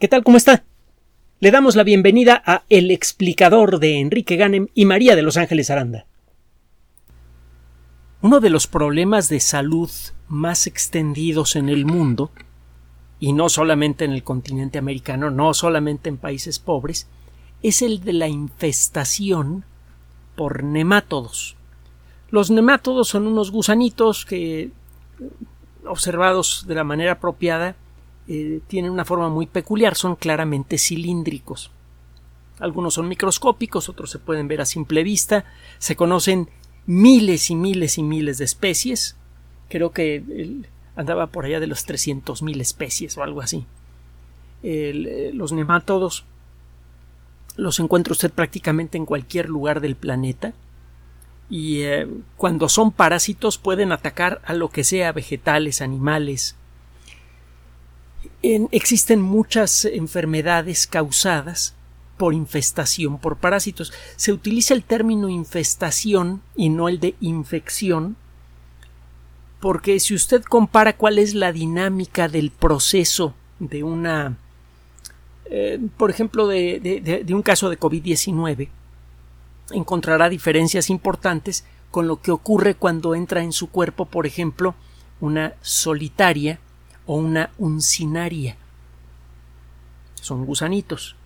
¿Qué tal? ¿Cómo está? Le damos la bienvenida a El explicador de Enrique Ganem y María de Los Ángeles Aranda. Uno de los problemas de salud más extendidos en el mundo, y no solamente en el continente americano, no solamente en países pobres, es el de la infestación por nemátodos. Los nemátodos son unos gusanitos que, observados de la manera apropiada, eh, tienen una forma muy peculiar, son claramente cilíndricos. Algunos son microscópicos, otros se pueden ver a simple vista. Se conocen miles y miles y miles de especies. Creo que andaba por allá de los 300.000 especies o algo así. Eh, los nemátodos los encuentra usted prácticamente en cualquier lugar del planeta y eh, cuando son parásitos pueden atacar a lo que sea vegetales, animales, existen muchas enfermedades causadas por infestación por parásitos. Se utiliza el término infestación y no el de infección porque si usted compara cuál es la dinámica del proceso de una, eh, por ejemplo, de, de un caso de COVID-19, encontrará diferencias importantes con lo que ocurre cuando entra en su cuerpo, por ejemplo, una solitaria o una uncinaria. Son gusanitos.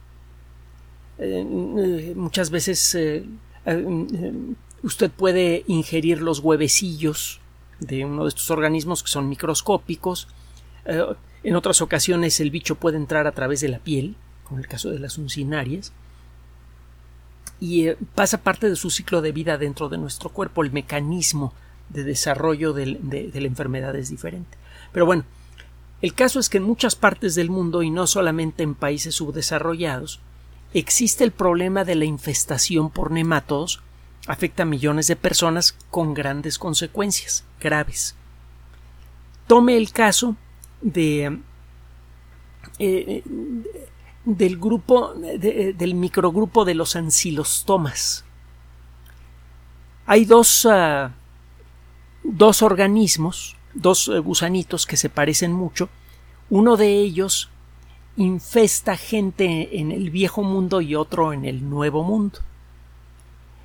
Eh, eh, muchas veces eh, usted puede ingerir los huevecillos de uno de estos organismos que son microscópicos. en otras ocasiones el bicho puede entrar a través de la piel, como el caso de las uncinarias, y pasa parte de su ciclo de vida dentro de nuestro cuerpo. El mecanismo de desarrollo de, de la enfermedad es diferente. Pero bueno, el caso es que en muchas partes del mundo, y no solamente en países subdesarrollados, existe el problema de la infestación por nemátodos, afecta a millones de personas con grandes consecuencias graves. Tome el caso de eh, del grupo del microgrupo de los ancilostomas. Hay dos, ah, dos organismos dos eh, gusanitos que se parecen mucho. Uno de ellos infesta gente en el viejo mundo y otro en el nuevo mundo.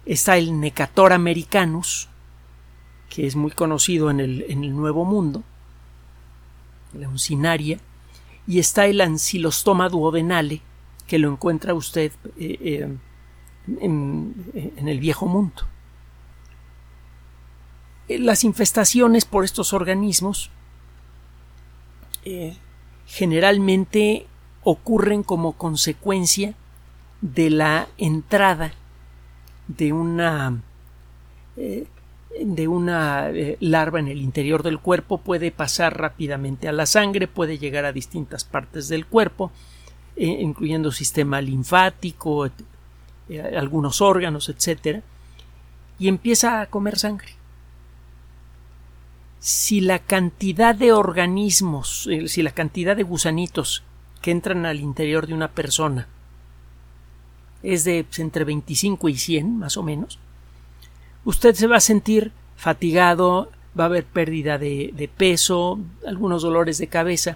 Está el Necator americanus, que es muy conocido en el, en el nuevo mundo, la uncinaria, y está el Ancylostoma duodenale, que lo encuentra usted eh, eh, en el viejo mundo. Eh, las infestaciones por estos organismos eh, generalmente ocurren como consecuencia de la entrada de una eh, de una larva en el interior del cuerpo. Puede pasar rápidamente a la sangre, puede llegar a distintas partes del cuerpo, incluyendo sistema linfático, algunos órganos, etcétera, y empieza a comer sangre si la cantidad de organismos, si la cantidad de gusanitos que entran al interior de una persona es de pues, entre 25 y 100, más o menos, usted se va a sentir fatigado, va a haber pérdida de, de peso, algunos dolores de cabeza.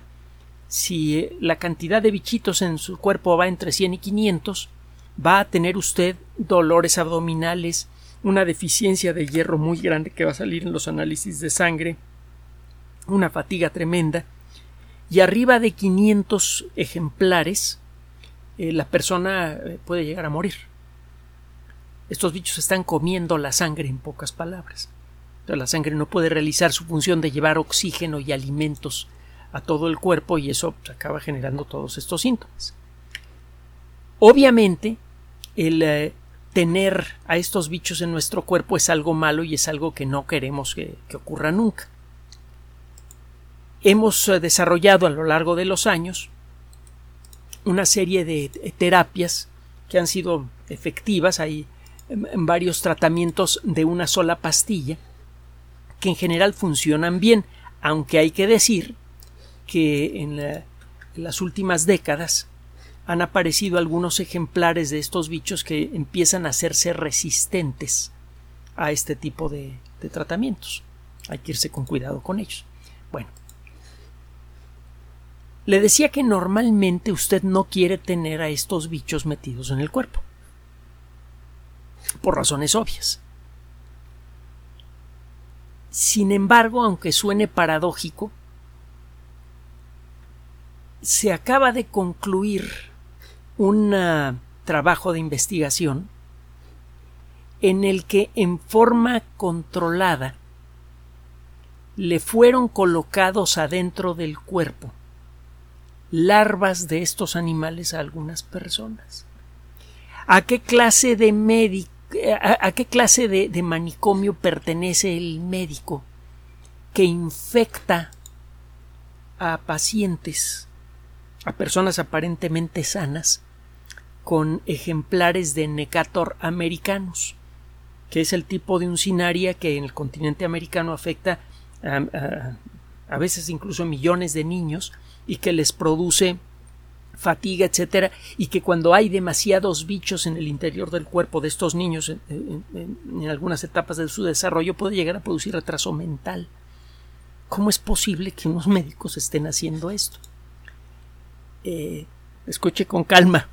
Si eh, la cantidad de bichitos en su cuerpo va entre 100 y 500, va a tener usted dolores abdominales, una deficiencia de hierro muy grande que va a salir en los análisis de sangre, una fatiga tremenda, y arriba de 500 ejemplares eh, la persona eh, puede llegar a morir. Estos bichos están comiendo la sangre en pocas palabras. la sangre no puede realizar su función de llevar oxígeno y alimentos a todo el cuerpo y eso pues, acaba generando todos estos síntomas. Obviamente, el eh, tener a estos bichos en nuestro cuerpo es algo malo y es algo que no queremos que, ocurra nunca. Hemos eh, desarrollado a lo largo de los años una serie de terapias que han sido efectivas. Hay varios tratamientos de una sola pastilla que en general funcionan bien, aunque hay que decir que en las últimas décadas han aparecido algunos ejemplares de estos bichos que empiezan a hacerse resistentes a este tipo de, tratamientos. Hay que irse con cuidado con ellos. Bueno, Le decía que normalmente usted no quiere tener a estos bichos metidos en el cuerpo. Por razones obvias. Sin embargo, aunque suene paradójico, se acaba de concluir un trabajo de investigación en el que en forma controlada le fueron colocados adentro del cuerpo larvas de estos animales a algunas personas. ¿A qué clase de médico, a, qué clase de manicomio pertenece el médico que infecta a pacientes, a personas aparentemente sanas, con ejemplares de Necator americanos, que es el tipo de uncinaria que en el continente americano afecta a, veces incluso millones de niños y que les produce fatiga, etcétera, y que cuando hay demasiados bichos en el interior del cuerpo de estos niños en, algunas etapas de su desarrollo puede llegar a producir retraso mental. ¿Cómo es posible que unos médicos estén haciendo esto? Eh, escuche con calma,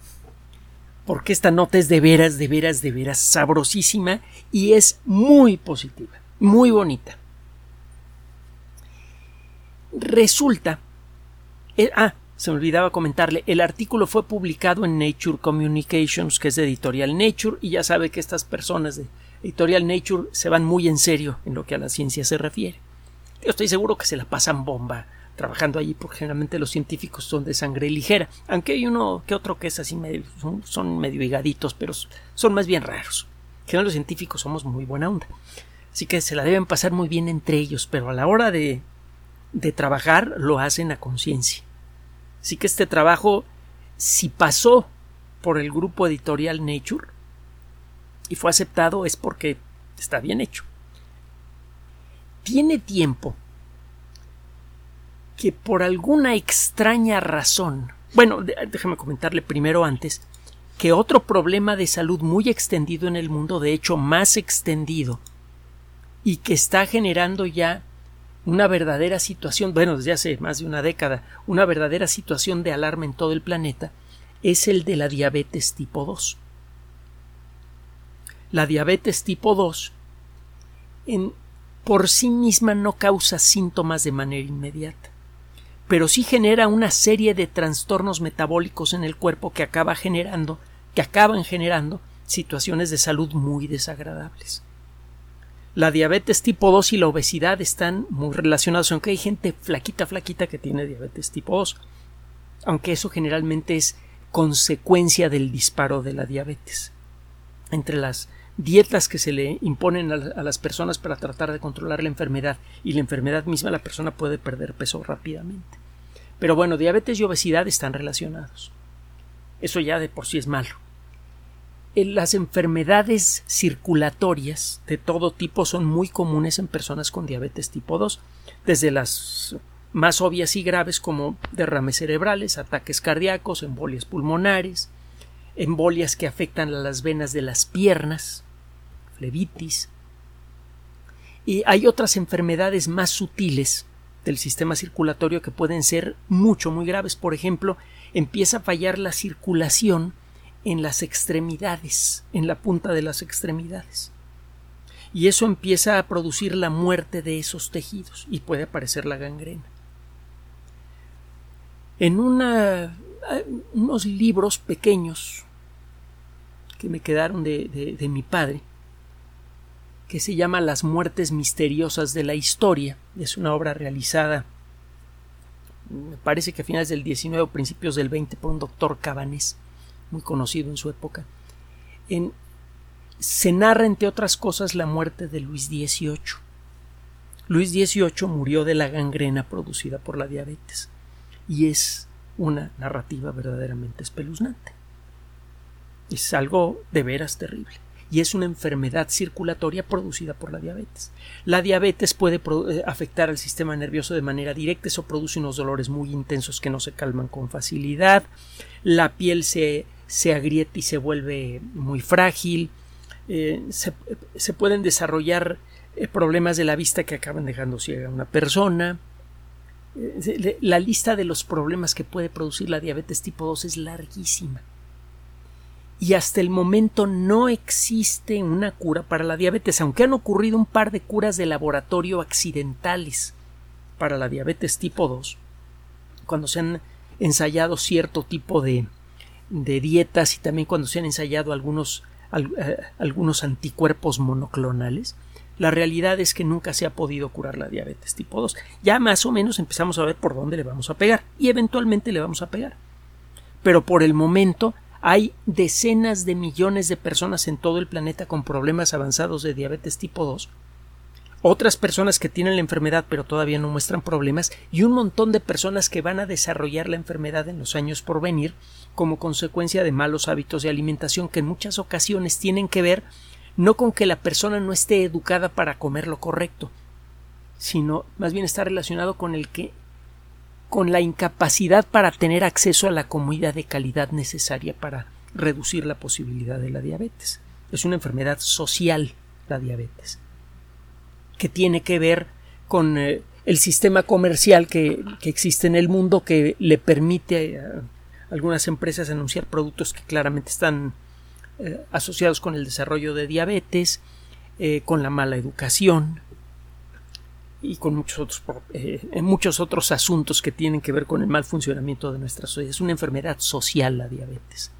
porque esta nota es de veras, de veras, de veras sabrosísima y es muy positiva, muy bonita. Resulta. Eh, ah, se me olvidaba comentarle. El artículo fue publicado en Nature Communications, que es de Editorial Nature, y ya sabe que estas personas de Editorial Nature se van muy en serio en lo que a la ciencia se refiere. Yo estoy seguro que se la pasan bomba trabajando allí, porque generalmente los científicos son de sangre ligera, aunque hay uno que otro que es así, son, medio higaditos, pero son más bien raros. Que los científicos somos muy buena onda. Así que se la deben pasar muy bien entre ellos, pero a la hora de de trabajar lo hacen a conciencia. Así que este trabajo, si pasó por el grupo editorial Nature y fue aceptado, es porque está bien hecho. Tiene tiempo que por alguna extraña razón, bueno, déjame comentarle primero antes, que otro problema de salud muy extendido en el mundo, de hecho más extendido, y que está generando ya una verdadera situación, bueno, desde hace más de una década, una verdadera situación de alarma en todo el planeta, es el de la diabetes tipo 2. La diabetes tipo 2 en, por sí misma no causa síntomas de manera inmediata, pero sí genera una serie de trastornos metabólicos en el cuerpo que acaba generando, que acaban generando situaciones de salud muy desagradables. La diabetes tipo 2 y la obesidad están muy relacionados, aunque hay gente flaquita, flaquita que tiene diabetes tipo 2, aunque eso generalmente es consecuencia del disparo de la diabetes. Entre las dietas que se le imponen a, las personas para tratar de controlar la enfermedad y la enfermedad misma, la persona puede perder peso rápidamente. Pero bueno, diabetes y obesidad están relacionados. Eso ya de por sí es malo las enfermedades circulatorias de todo tipo son muy comunes en personas con diabetes tipo 2, desde las más obvias y graves como derrames cerebrales, ataques cardíacos, embolias pulmonares, embolias que afectan a las venas de las piernas, Y hay otras enfermedades más sutiles del sistema circulatorio que pueden ser mucho, muy graves. Por ejemplo, empieza a fallar la circulación en las extremidades, en la punta de las extremidades. Y eso empieza a producir la muerte de esos tejidos y puede aparecer la gangrena. En una, unos libros pequeños que me quedaron de, de mi padre, que se llama Las muertes misteriosas de la historia, es una obra realizada me parece que a finales del 19 o principios del 20 por un doctor Cabanés muy conocido en su época. En, se narra, entre otras cosas, la muerte de Luis XVIII. Luis XVIII murió de la gangrena producida por la diabetes y es una narrativa verdaderamente espeluznante. Es algo de veras terrible y es una enfermedad circulatoria producida por la diabetes. La diabetes puede eh, afectar al sistema nervioso de manera directa, eso produce unos dolores muy intensos que no se calman con facilidad, la piel se se agrieta y se vuelve muy frágil, eh, se, pueden desarrollar eh, problemas de la vista que acaban dejando ciega a una persona, la lista de los problemas que puede producir la diabetes tipo 2 es larguísima. Y hasta el momento no existe una cura para la diabetes, aunque han ocurrido un par de curas de laboratorio accidentales para la diabetes tipo 2, cuando se han ensayado cierto tipo de, de dietas y también cuando se han ensayado algunos, eh, algunos anticuerpos monoclonales, la realidad es que nunca se ha podido curar la diabetes tipo 2. Ya más o menos empezamos a ver por dónde le vamos a pegar y eventualmente le vamos a pegar. Pero por el momento hay decenas de millones de personas en todo el planeta con problemas avanzados de diabetes tipo 2 otras personas que tienen la enfermedad pero todavía no muestran problemas y un montón de personas que van a desarrollar la enfermedad en los años por venir como consecuencia de malos hábitos de alimentación que en muchas ocasiones tienen que ver no con que la persona no esté educada para comer lo correcto, sino más bien está relacionado con el que con la incapacidad para tener acceso a la comida de calidad necesaria para reducir la posibilidad de la diabetes. Es una enfermedad social la diabetes que tiene que ver con eh, el sistema comercial que, existe en el mundo que le permite a algunas empresas anunciar productos que claramente están eh, asociados con el desarrollo de diabetes, eh, con la mala educación y con muchos otros, muchos otros asuntos que tienen que ver con el mal funcionamiento de nuestra sociedad. Es una enfermedad social la diabetes.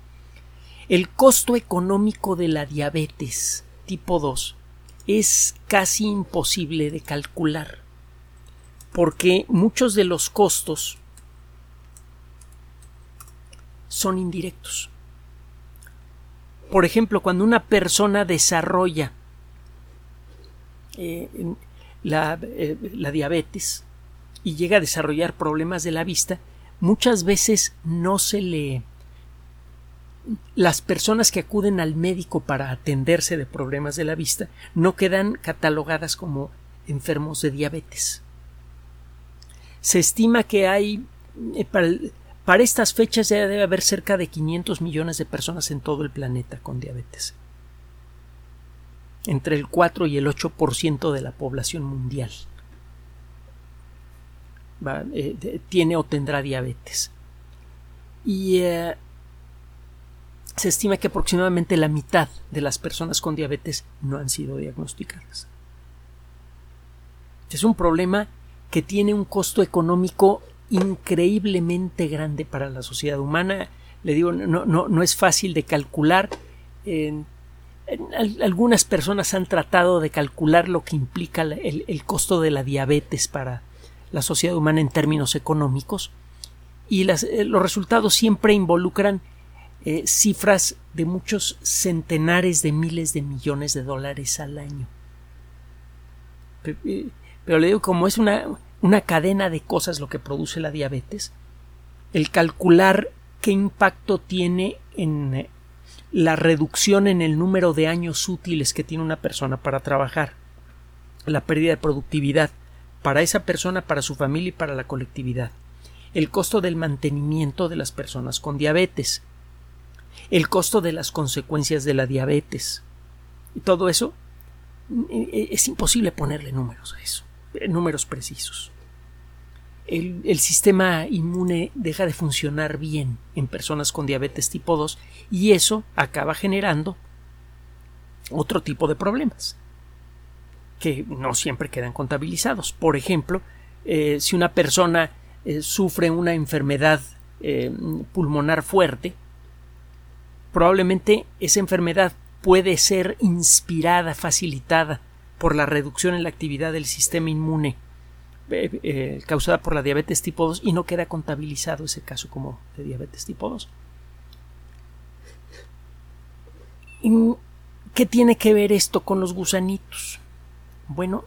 El costo económico de la diabetes tipo 2 es casi imposible de calcular porque muchos de los costos son indirectos. Por ejemplo, cuando una persona desarrolla eh, la, eh, la diabetes y llega a desarrollar problemas de la vista, muchas veces no se le las personas que acuden al médico para atenderse de problemas de la vista no quedan catalogadas como enfermos de diabetes. Se estima que hay eh, para, estas fechas ya debe haber cerca de 500 millones de personas en todo el planeta con diabetes. Entre el 4 y el 8% de la población mundial eh, tiene o tendrá diabetes. Y eh, se estima que aproximadamente la mitad de las personas con diabetes no han sido diagnosticadas. Es un problema que tiene un costo económico increíblemente grande para la sociedad humana. Le digo, no, no, no es fácil de calcular. Algunas personas han tratado de calcular lo que implica el, costo de la diabetes para la sociedad humana en términos económicos y eh, los resultados siempre involucran eh, cifras de muchos centenares de miles de millones de dólares al año. Eh, pero, le digo, como es una, una cadena de cosas lo que produce la diabetes, el calcular qué impacto tiene en la reducción en el número de años útiles que tiene una persona para trabajar, la pérdida de productividad para esa persona, para su familia y para la colectividad, el costo del mantenimiento de las personas con diabetes, el costo de las consecuencias de la diabetes. Y todo eso e, e, es imposible ponerle números a eso, eh, números precisos. El, sistema inmune deja de funcionar bien en personas con diabetes tipo 2 y eso acaba generando otro tipo de problemas que no siempre quedan contabilizados. Por ejemplo, eh, si una persona eh, sufre una enfermedad pulmonar fuerte, probablemente esa enfermedad puede ser inspirada, facilitada por la reducción en la actividad del sistema inmune eh, eh, causada por la diabetes tipo 2 y no queda contabilizado ese caso como de diabetes tipo 2. ¿Qué tiene que ver esto con los gusanitos? Bueno,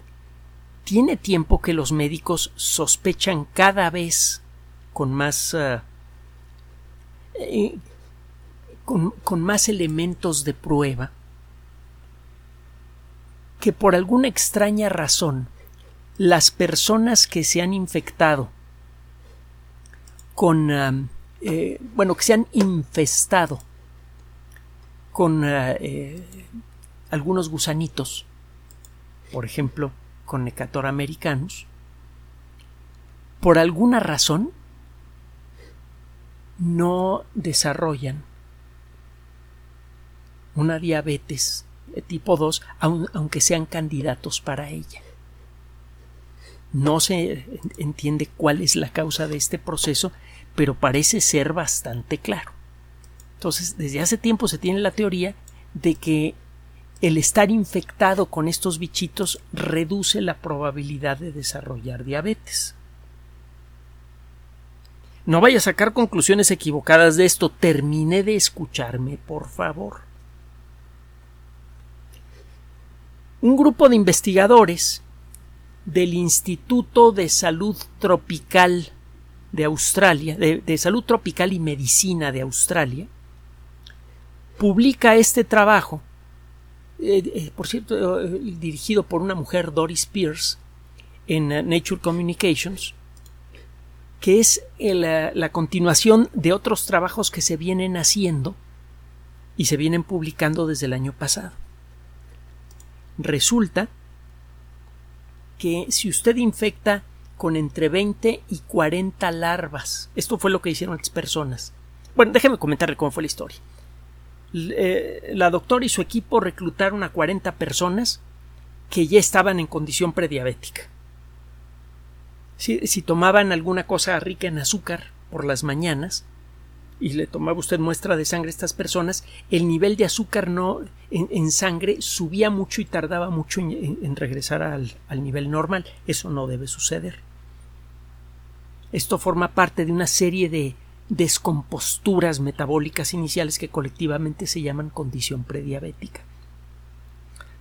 tiene tiempo que los médicos sospechan cada vez con más ah, eh, con, más elementos de prueba que por alguna extraña razón las personas que se han infectado con um, eh, bueno que se han infestado con uh, eh, algunos gusanitos por ejemplo con Necator americanus por alguna razón no desarrollan una diabetes tipo 2 aunque sean candidatos para ella. No se entiende cuál es la causa de este proceso, pero parece ser bastante claro. Entonces, desde hace tiempo se tiene la teoría de que el estar infectado con estos bichitos reduce la probabilidad de desarrollar diabetes. No vaya a sacar conclusiones equivocadas de esto. Termine de escucharme, por favor. Un grupo de investigadores del Instituto de Salud Tropical de Australia, de, Salud Tropical y Medicina de Australia, publica este trabajo, eh, eh, por cierto, eh, dirigido por una mujer, Doris Pierce, en Nature Communications, que es la continuación de otros trabajos que se vienen haciendo y se vienen publicando desde el año pasado. Resulta que si usted infecta con entre 20 y 40 larvas, esto fue lo que hicieron las personas. Bueno, déjeme comentarle cómo fue la historia. Eh, la doctora y su equipo reclutaron a 40 personas que ya estaban en condición prediabética. Si, si, tomaban alguna cosa rica en azúcar por las mañanas y le tomaba usted muestra de sangre a estas personas, el nivel de azúcar no en, sangre subía mucho y tardaba mucho en, regresar al, al nivel normal. Eso no debe suceder. Esto forma parte de una serie de descomposturas metabólicas iniciales que colectivamente se llaman condición prediabética.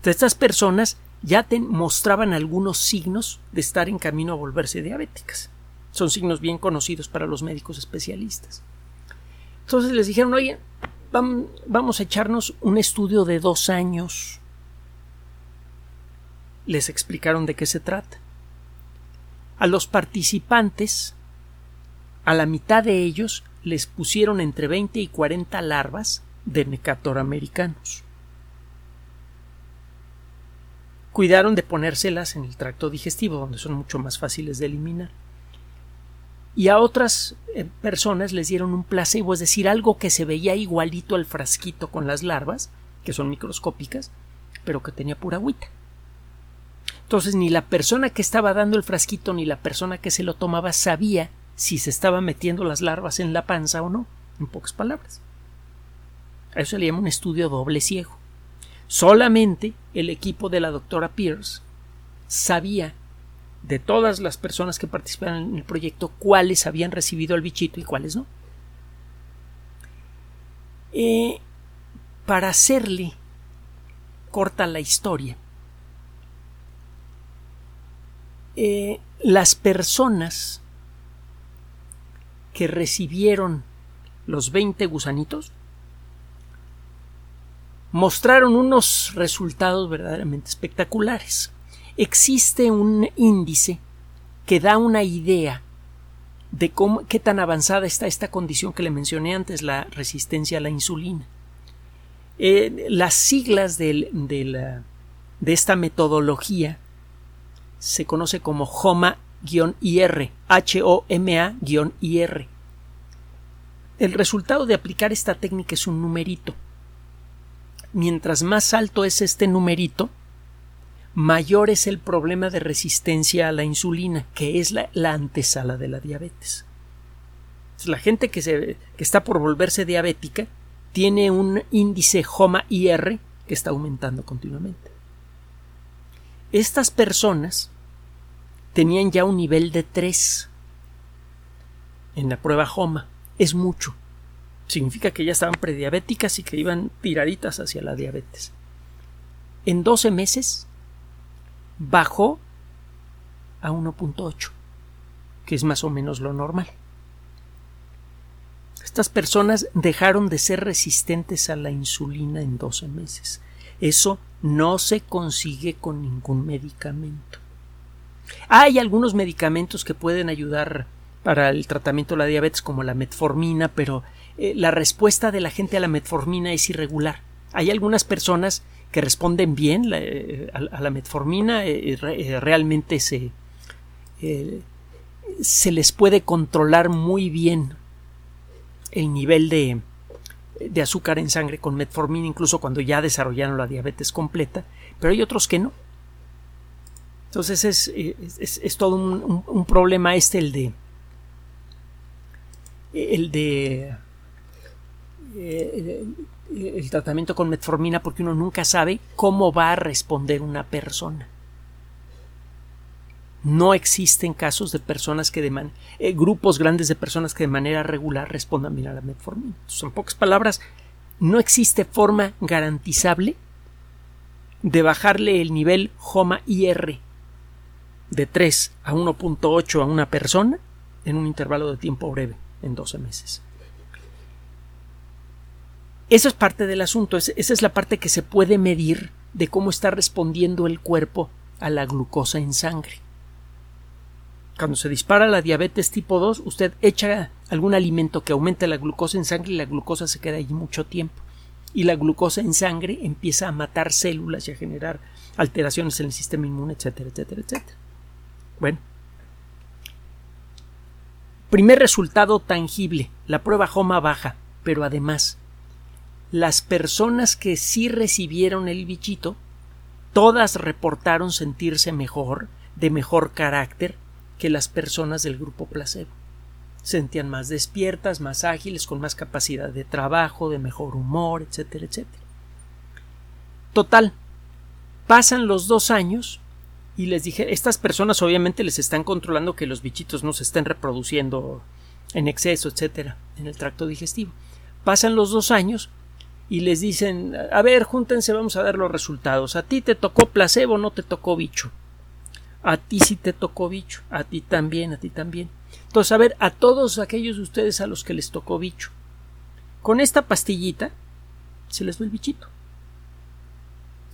estas personas ya mostraban algunos signos de estar en camino a volverse diabéticas. Son signos bien conocidos para los médicos especialistas. Entonces les dijeron, oye, vamos a echarnos un estudio de dos años. Les explicaron de qué se trata. A los participantes a la mitad de ellos les pusieron entre 20 y 40 larvas de necator americanos. Cuidaron de ponérselas en el tracto digestivo, donde son mucho más fáciles de eliminar. Y a otras eh, personas les dieron un placebo, es decir, algo que se veía igualito al frasquito con las larvas, que son microscópicas, pero que tenía pura agüita. Entonces ni la persona que estaba dando el frasquito ni la persona que se lo tomaba sabía si se estaban metiendo las larvas en la panza o no, en pocas palabras. A eso se le llama un estudio doble ciego. Solamente el equipo de la doctora Pierce sabía de todas las personas que participaron en el proyecto cuáles habían recibido el bichito y cuáles no. Eh, para hacerle corta la historia, eh, las personas que recibieron los 20 gusanitos mostraron unos resultados verdaderamente espectaculares. Existe un índice que da una idea de cómo, qué tan avanzada está esta condición que le mencioné antes, la resistencia a la insulina. Eh, las siglas de, de esta metodología se conoce como HOMA ir H-O-M-A-IR. El resultado de aplicar esta técnica es un numerito. Mientras más alto es este numerito, mayor es el problema de resistencia a la insulina, que es la, antesala de la diabetes. La gente que, se, que está por volverse diabética tiene un índice HOMA-IR que está aumentando continuamente. Estas personas tenían ya un nivel de 3 en la prueba HOMA. Es mucho. Significa que ya estaban prediabéticas y que iban tiraditas hacia la diabetes. En 12 meses bajó a 1.8, que es más o menos lo normal. Estas personas dejaron de ser resistentes a la insulina en 12 meses. Eso no se consigue con ningún medicamento. Hay algunos medicamentos que pueden ayudar para el tratamiento de la diabetes como la metformina, pero eh, la respuesta de la gente a la metformina es irregular. Hay algunas personas que responden bien eh, a, la metformina, eh, realmente se se les puede controlar muy bien el nivel de, de azúcar en sangre con metformina, incluso cuando ya desarrollaron la diabetes completa, pero hay otros que no. Entonces es, es, todo un, problema este el de el de eh, el tratamiento con metformina porque uno nunca sabe cómo va a responder una persona. No existen casos de personas que de eh, grupos grandes de personas que de manera regular respondan bien a la metformina. en pocas palabras, no existe forma garantizable de bajarle el nivel HOMA-IR de 3 a 1.8 a una persona en un intervalo de tiempo breve, en 12 meses. Eso es parte del asunto, esa es la parte que se puede medir de cómo está respondiendo el cuerpo a la glucosa en sangre. Cuando se dispara la diabetes tipo 2, usted echa algún alimento que aumente la glucosa en sangre y la glucosa se queda allí mucho tiempo. Y la glucosa en sangre empieza a matar células y a generar alteraciones en el sistema inmune, etcétera, etcétera, etcétera. Bueno. Primer resultado tangible, la prueba HOMA baja, pero además las personas que sí recibieron el bichito, todas reportaron sentirse mejor, de mejor carácter, que las personas del grupo placebo. Sentían más despiertas, más ágiles, con más capacidad de trabajo, de mejor humor, etcétera, etcétera. Total, pasan los dos años y les dije, estas personas obviamente les están controlando que los bichitos no se estén reproduciendo en exceso, etcétera, en el tracto digestivo. Pasan los dos años y les dicen, a ver, júntense, vamos a ver los resultados. A ti te tocó placebo, no te tocó bicho. A ti sí te tocó bicho, a ti también, a ti también. Entonces, a ver, a todos aquellos de ustedes a los que les tocó bicho, con esta pastillita se les ve el bichito.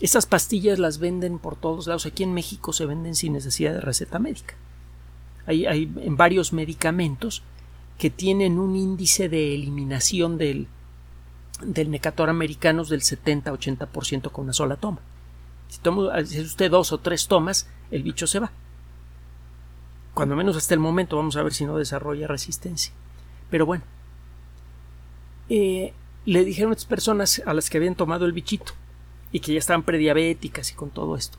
Estas pastillas las venden por todos lados. Aquí en México se venden sin necesidad de receta médica. Hay, hay varios medicamentos que tienen un índice de eliminación del, del necator americano del 70-80% con una sola toma. Si, toma, si usted dos o tres tomas, el bicho se va. Cuando menos hasta el momento, vamos a ver si no desarrolla resistencia. Pero bueno, eh, le dijeron a estas personas a las que habían tomado el bichito y que ya estaban prediabéticas y con todo esto.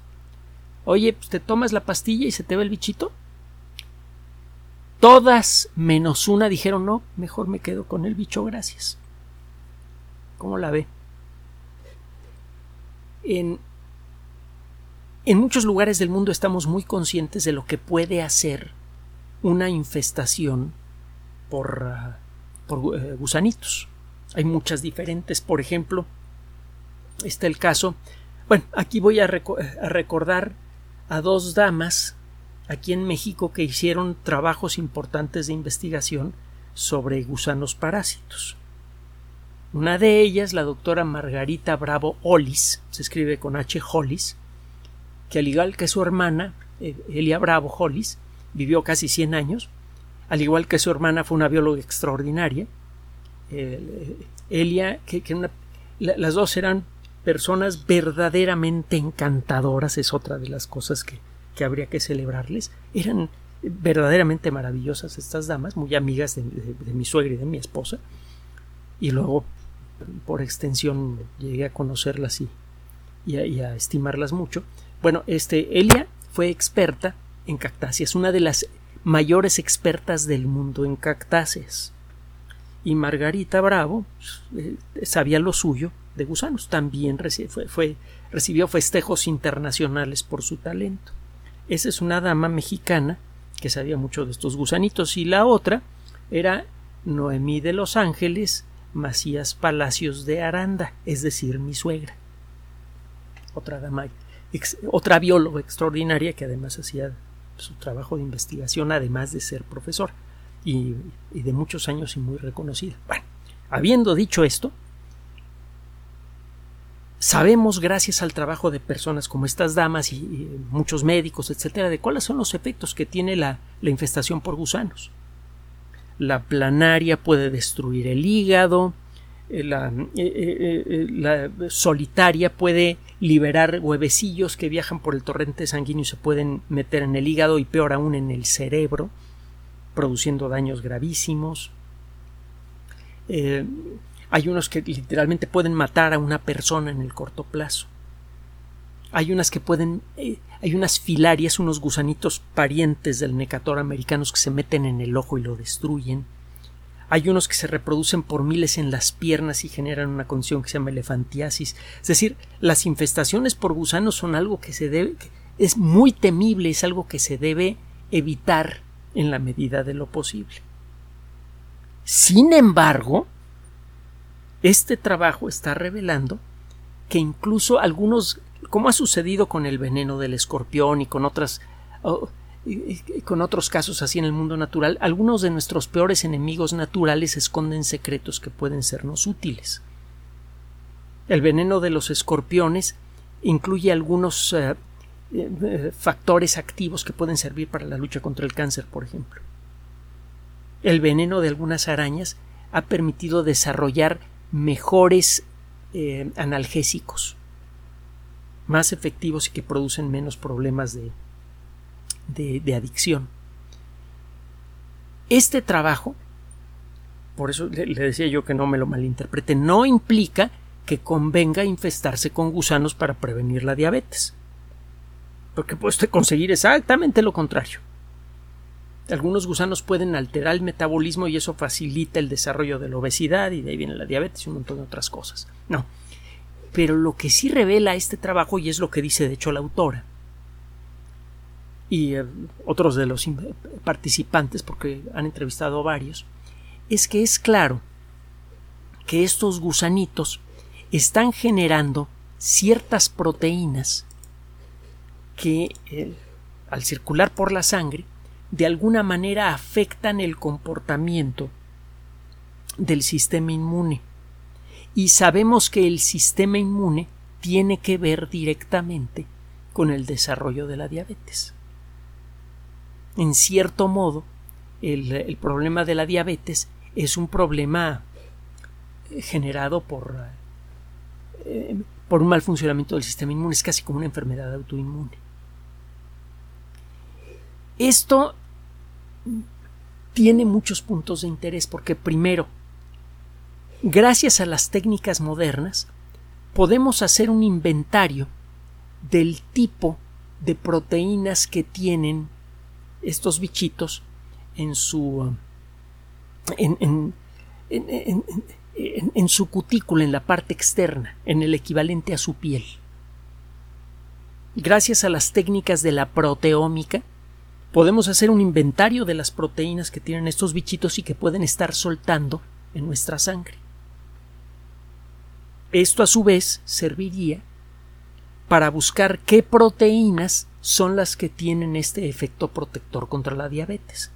Oye, pues te tomas la pastilla y se te va el bichito. Todas menos una dijeron no, mejor me quedo con el bicho, gracias. ¿Cómo la ve? En, en muchos lugares del mundo estamos muy conscientes de lo que puede hacer una infestación por, ah, por eh, gusanitos. Hay muchas diferentes. Por ejemplo, está el caso. Bueno, aquí voy a, a recordar a dos damas aquí en México que hicieron trabajos importantes de investigación sobre gusanos parásitos. Una de ellas, la doctora Margarita Bravo Hollis, se escribe con H. Hollis, que al igual que su hermana, eh, Elia Bravo Hollis, vivió casi 100 años, al igual que su hermana fue una bióloga extraordinaria. Eh, Elia, que, las dos eran personas verdaderamente encantadoras, es otra de las cosas que, habría que celebrarles. Eran verdaderamente maravillosas estas damas, muy amigas de, mi suegra y de mi esposa. Y luego por extensión llegué a conocerlas y, y, a, estimarlas mucho. Bueno, este, Elia fue experta en cactáceas, una de las mayores expertas del mundo en cactáceas. Y Margarita Bravo eh, sabía lo suyo de gusanos. También fue, recibió festejos internacionales por su talento. Esa es una dama mexicana que sabía mucho de estos gusanitos. Y la otra era Noemí de Los Ángeles, Macías Palacios de Aranda, es decir, mi suegra. Otra dama, otra bióloga extraordinaria que además hacía su trabajo de investigación, además de ser profesor, y, de muchos años y muy reconocida. Bueno, habiendo dicho esto, sabemos gracias al trabajo de personas como estas damas y, muchos médicos, etcétera, de cuáles son los efectos que tiene la infestación por gusanos. La planaria puede destruir el hígado. Eh, la, eh, eh, la, solitaria puede liberar huevecillos que viajan por el torrente sanguíneo y se pueden meter en el hígado y peor aún en el cerebro. produciendo daños gravísimos. Hay unos que literalmente pueden matar a una persona en el corto plazo. Hay unas que pueden, hay unas filarias, unos gusanitos parientes del necator americanos que se meten en el ojo y lo destruyen. Hay unos que se reproducen por miles en las piernas y generan una condición que se llama elefantiasis. Es decir, las infestaciones por gusanos son algo que se debe, es muy temible, es algo que se debe evitar en la medida de lo posible. Sin embargo, este trabajo está revelando que incluso algunos, como ha sucedido con el veneno del escorpión y con otras con otros casos así en el mundo natural, algunos de nuestros peores enemigos naturales esconden secretos que pueden sernos útiles. El veneno de los escorpiones incluye algunos eh, eh, factores activos que pueden servir para la lucha contra el cáncer, por ejemplo. El veneno de algunas arañas ha permitido desarrollar mejores eh, analgésicos, más efectivos y que producen menos problemas de, de, adicción. Este trabajo, por eso le, decía yo que no me lo malinterprete, no implica que convenga infestarse con gusanos para prevenir la diabetes. Porque puede usted conseguir exactamente lo contrario. Algunos gusanos pueden alterar el metabolismo y eso facilita el desarrollo de la obesidad y de ahí viene la diabetes y un montón de otras cosas. No. Pero lo que sí revela este trabajo, y es lo que dice de hecho la autora, y eh, otros de los participantes, porque han entrevistado a varios, es que es claro que estos gusanitos están generando ciertas proteínas que eh, al circular por la sangre de alguna manera afectan el comportamiento del sistema inmune. Y sabemos que el sistema inmune tiene que ver directamente con el desarrollo de la diabetes en cierto modo, el, problema de la diabetes es un problema eh, generado por, eh, por un mal funcionamiento del sistema inmune, es casi como una enfermedad autoinmune. Esto tiene muchos puntos de interés porque primero, gracias a las técnicas modernas, podemos hacer un inventario del tipo de proteínas que tienen estos bichitos en su en, su cutícula, en la parte externa, en el equivalente a su piel. Gracias a las técnicas de la proteómica, podemos hacer un inventario de las proteínas que tienen estos bichitos y que pueden estar soltando en nuestra sangre. Esto a su vez serviría para buscar qué proteínas son las que tienen este efecto protector contra la diabetes.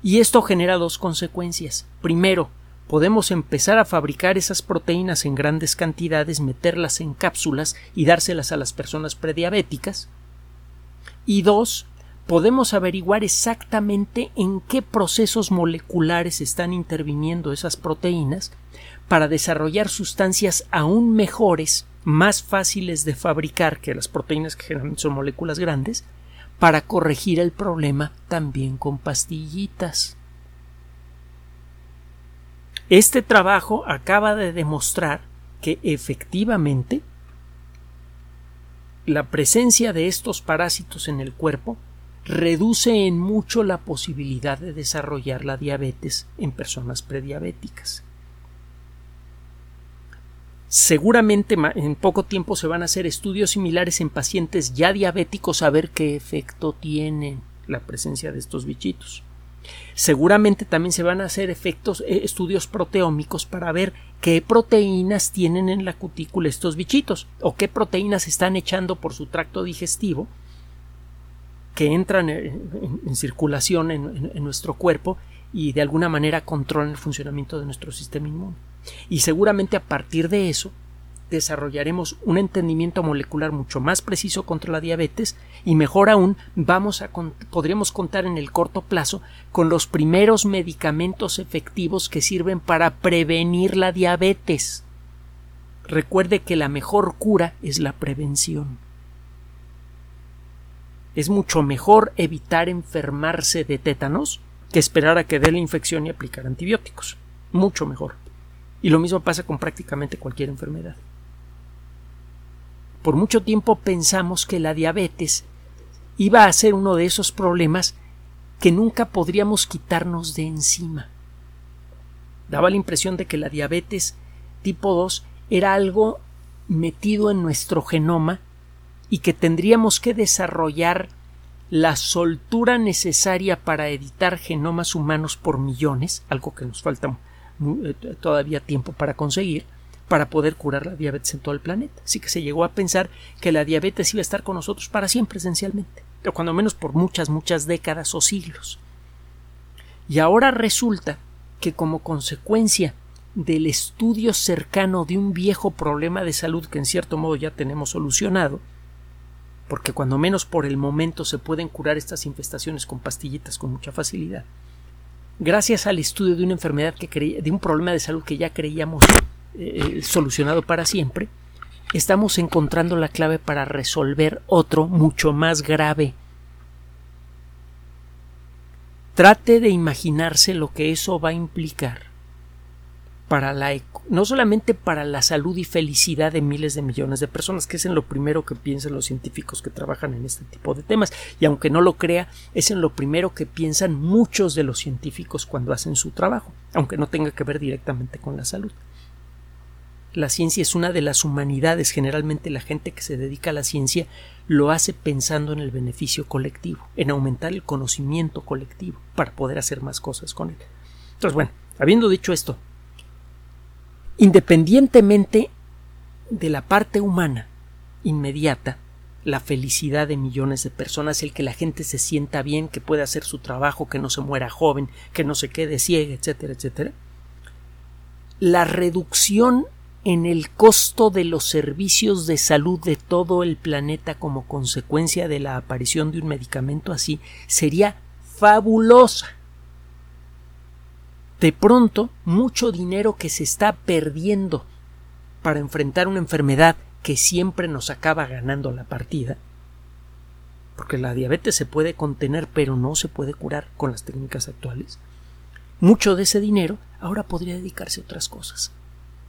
Y esto genera dos consecuencias. Primero, podemos empezar a fabricar esas proteínas en grandes cantidades, meterlas en cápsulas y dárselas a las personas prediabéticas. Y dos, podemos averiguar exactamente en qué procesos moleculares están interviniendo esas proteínas para desarrollar sustancias aún mejores más fáciles de fabricar que las proteínas que generalmente son moléculas grandes para corregir el problema también con pastillitas. Este trabajo acaba de demostrar que efectivamente la presencia de estos parásitos en el cuerpo reduce en mucho la posibilidad de desarrollar la diabetes en personas prediabéticas. Seguramente en poco tiempo se van a hacer estudios similares en pacientes ya diabéticos a ver qué efecto tiene la presencia de estos bichitos. Seguramente también se van a hacer efectos, eh, estudios proteómicos para ver qué proteínas tienen en la cutícula estos bichitos o qué proteínas están echando por su tracto digestivo que entran en, circulación en nuestro cuerpo y de alguna manera controlan el funcionamiento de nuestro sistema inmune. Y seguramente a partir de eso desarrollaremos un entendimiento molecular mucho más preciso contra la diabetes y mejor aún vamos a podremos contar en el corto plazo con los primeros medicamentos efectivos que sirven para prevenir la diabetes. Recuerde que la mejor cura es la prevención. Es mucho mejor evitar enfermarse de tétanos que esperar a que dé la infección y aplicar antibióticos. Mucho mejor. Y lo mismo pasa con prácticamente cualquier enfermedad. Por mucho tiempo pensamos que la diabetes iba a ser uno de esos problemas que nunca podríamos quitarnos de encima. Daba la impresión de que la diabetes tipo 2 era algo metido en nuestro genoma y que tendríamos que desarrollar la soltura necesaria para editar genomas humanos por millones, algo que nos falta eh, todavía tiempo para conseguir, para poder curar la diabetes en todo el planeta. Así que se llegó a pensar que la diabetes iba a estar con nosotros para siempre, esencialmente, o cuando menos por muchas, muchas décadas o siglos. Y ahora resulta que como consecuencia del estudio cercano de un viejo problema de salud que en cierto modo ya tenemos solucionado, porque cuando menos por el momento se pueden curar estas infestaciones con pastillitas con mucha facilidad, gracias al estudio de una enfermedad que de un problema de salud que ya creíamos eh, solucionado para siempre, estamos encontrando la clave para resolver otro mucho más grave. Trate de imaginarse lo que eso va a implicar la no solamente para la salud y felicidad de miles de millones de personas, que es en lo primero que piensan los científicos que trabajan en este tipo de temas, y aunque no lo crea, es en lo primero que piensan muchos de los científicos cuando hacen su trabajo, aunque no tenga que ver directamente con la salud. La ciencia es una de las humanidades, generalmente la gente que se dedica a la ciencia lo hace pensando en el beneficio colectivo, en aumentar el conocimiento colectivo para poder hacer más cosas con él. Entonces, bueno, habiendo dicho esto, Independientemente de la parte humana inmediata, la felicidad de millones de personas, el que la gente se sienta bien, que pueda hacer su trabajo, que no se muera joven, que no se quede ciega, etcétera, etcétera. La reducción en el costo de los servicios de salud de todo el planeta como consecuencia de la aparición de un medicamento así sería fabulosa de pronto mucho dinero que se está perdiendo para enfrentar una enfermedad que siempre nos acaba ganando la partida, porque la diabetes se puede contener pero no se puede curar con las técnicas actuales, mucho de ese dinero ahora podría dedicarse a otras cosas,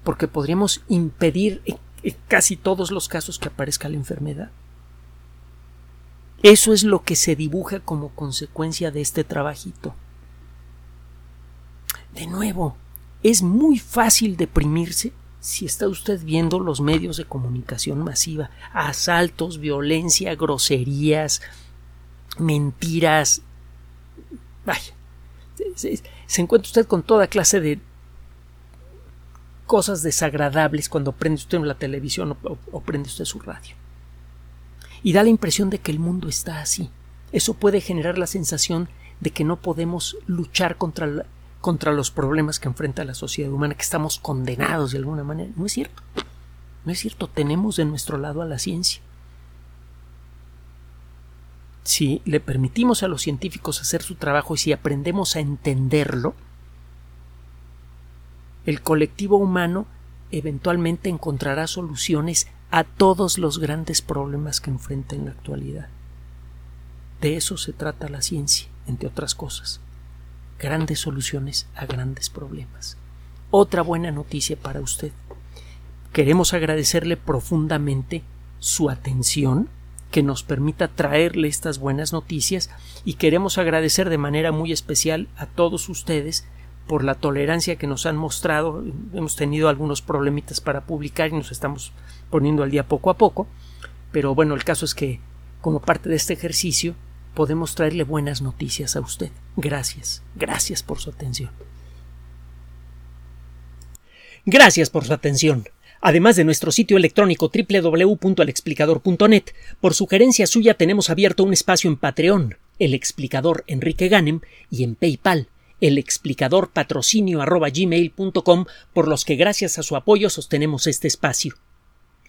porque podríamos impedir en casi todos los casos que aparezca la enfermedad. Eso es lo que se dibuja como consecuencia de este trabajito. De nuevo, es muy fácil deprimirse si está usted viendo los medios de comunicación masiva, asaltos, violencia, groserías, mentiras. Vaya, se, encuentra usted con toda clase de cosas desagradables cuando prende usted la televisión o, o prende usted su radio. Y da la impresión de que el mundo está así. Eso puede generar la sensación de que no podemos luchar contra la, contra los problemas que enfrenta la sociedad humana, que estamos condenados de alguna manera. No es cierto. No es cierto. Tenemos de nuestro lado a la ciencia. Si le permitimos a los científicos hacer su trabajo y si aprendemos a entenderlo, el colectivo humano eventualmente encontrará soluciones a todos los grandes problemas que enfrenta en la actualidad. De eso se trata la ciencia, entre otras cosas grandes soluciones a grandes problemas. Otra buena noticia para usted. Queremos agradecerle profundamente su atención que nos permita traerle estas buenas noticias y queremos agradecer de manera muy especial a todos ustedes por la tolerancia que nos han mostrado. Hemos tenido algunos problemitas para publicar y nos estamos poniendo al día poco a poco, pero bueno, el caso es que como parte de este ejercicio podemos traerle buenas noticias a usted. Gracias, gracias por su atención. Gracias por su atención. Además de nuestro sitio electrónico www.alexplicador.net, por sugerencia suya tenemos abierto un espacio en Patreon, el explicador Enrique Ganem, y en PayPal, el explicador patrocinio por los que gracias a su apoyo sostenemos este espacio.